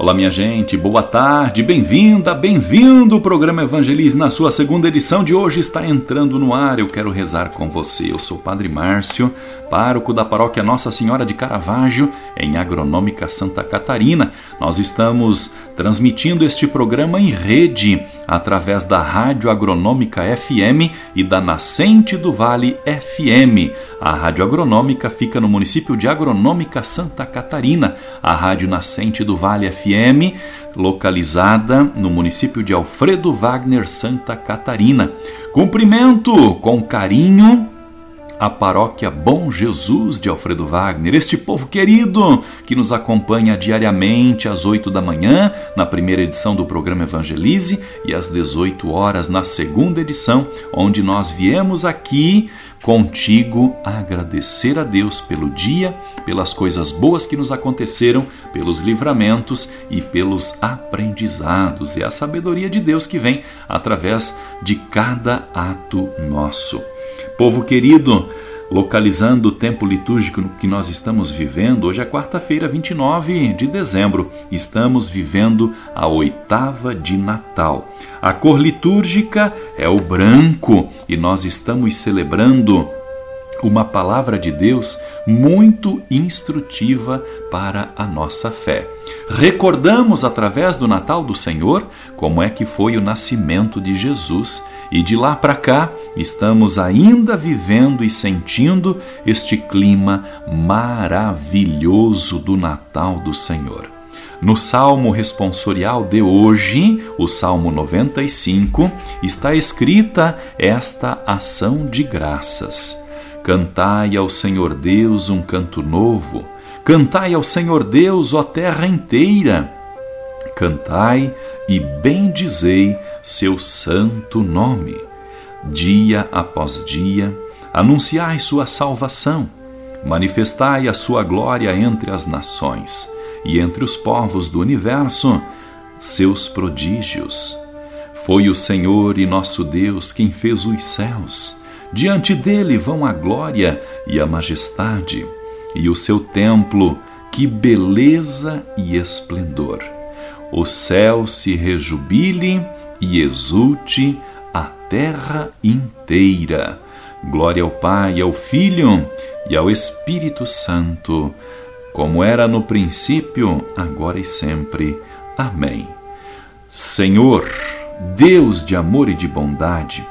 Olá, minha gente, boa tarde, bem-vinda, bem-vindo. O programa Evangelize, na sua segunda edição de hoje, está entrando no ar. Eu quero rezar com você. Eu sou o Padre Márcio, pároco da paróquia Nossa Senhora de Caravaggio, em Agronômica Santa Catarina. Nós estamos transmitindo este programa em rede, através da Rádio Agronômica FM e da Nascente do Vale FM. A Rádio Agronômica fica no município de Agronômica Santa Catarina. A Rádio Nascente do Vale FM, localizada no município de Alfredo Wagner, Santa Catarina. Cumprimento com carinho a paróquia Bom Jesus de Alfredo Wagner, este povo querido que nos acompanha diariamente às 8 da manhã na primeira edição do programa Evangelize e às 18 horas na segunda edição, onde nós viemos aqui contigo agradecer a Deus pelo dia, pelas coisas boas que nos aconteceram, pelos livramentos e pelos aprendizados. É a sabedoria de Deus que vem através de cada ato nosso. Povo querido, localizando o tempo litúrgico que nós estamos vivendo, hoje é quarta-feira, 29 de dezembro. Estamos vivendo a oitava de Natal. A cor litúrgica é o branco e nós estamos celebrando uma palavra de Deus muito instrutiva para a nossa fé. Recordamos através do Natal do Senhor como é que foi o nascimento de Jesus e de lá para cá estamos ainda vivendo e sentindo este clima maravilhoso do Natal do Senhor. No Salmo responsorial de hoje, o Salmo 95, está escrita esta ação de graças. Cantai ao Senhor Deus um canto novo, cantai ao Senhor Deus, ó terra inteira. Cantai e bendizei seu santo nome. Dia após dia, anunciai sua salvação, manifestai a sua glória entre as nações e entre os povos do universo, seus prodígios. Foi o Senhor e nosso Deus quem fez os céus Diante dele vão a glória e a majestade, e o seu templo, que beleza e esplendor. O céu se rejubile e exulte a terra inteira. Glória ao Pai, ao Filho e ao Espírito Santo, como era no princípio, agora e sempre. Amém. Senhor, Deus de amor e de bondade,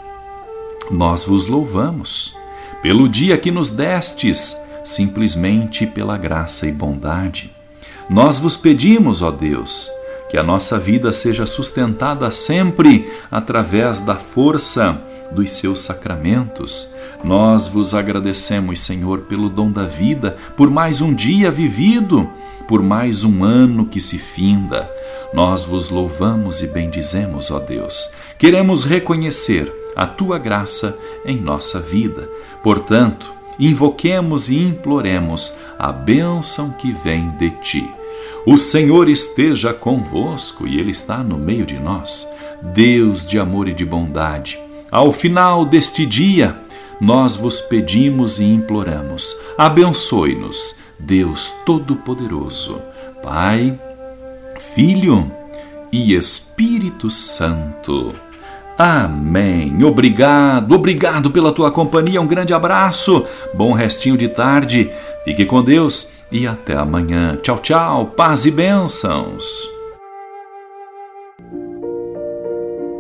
nós vos louvamos pelo dia que nos destes, simplesmente pela graça e bondade. Nós vos pedimos, ó Deus, que a nossa vida seja sustentada sempre através da força dos seus sacramentos. Nós vos agradecemos, Senhor, pelo dom da vida, por mais um dia vivido, por mais um ano que se finda. Nós vos louvamos e bendizemos, ó Deus. Queremos reconhecer a tua graça em nossa vida. Portanto, invoquemos e imploremos a bênção que vem de ti. O Senhor esteja convosco e Ele está no meio de nós. Deus de amor e de bondade, ao final deste dia, nós vos pedimos e imploramos: abençoe-nos, Deus Todo-Poderoso, Pai, Filho e Espírito Santo. Amém. Obrigado, obrigado pela tua companhia. Um grande abraço. Bom restinho de tarde. Fique com Deus e até amanhã. Tchau, tchau. Paz e bênçãos.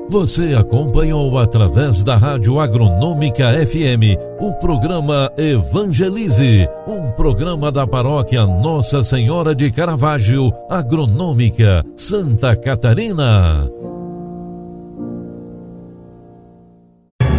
Você acompanhou através da Rádio Agronômica FM o programa Evangelize, um programa da paróquia Nossa Senhora de Caravaggio, Agronômica, Santa Catarina.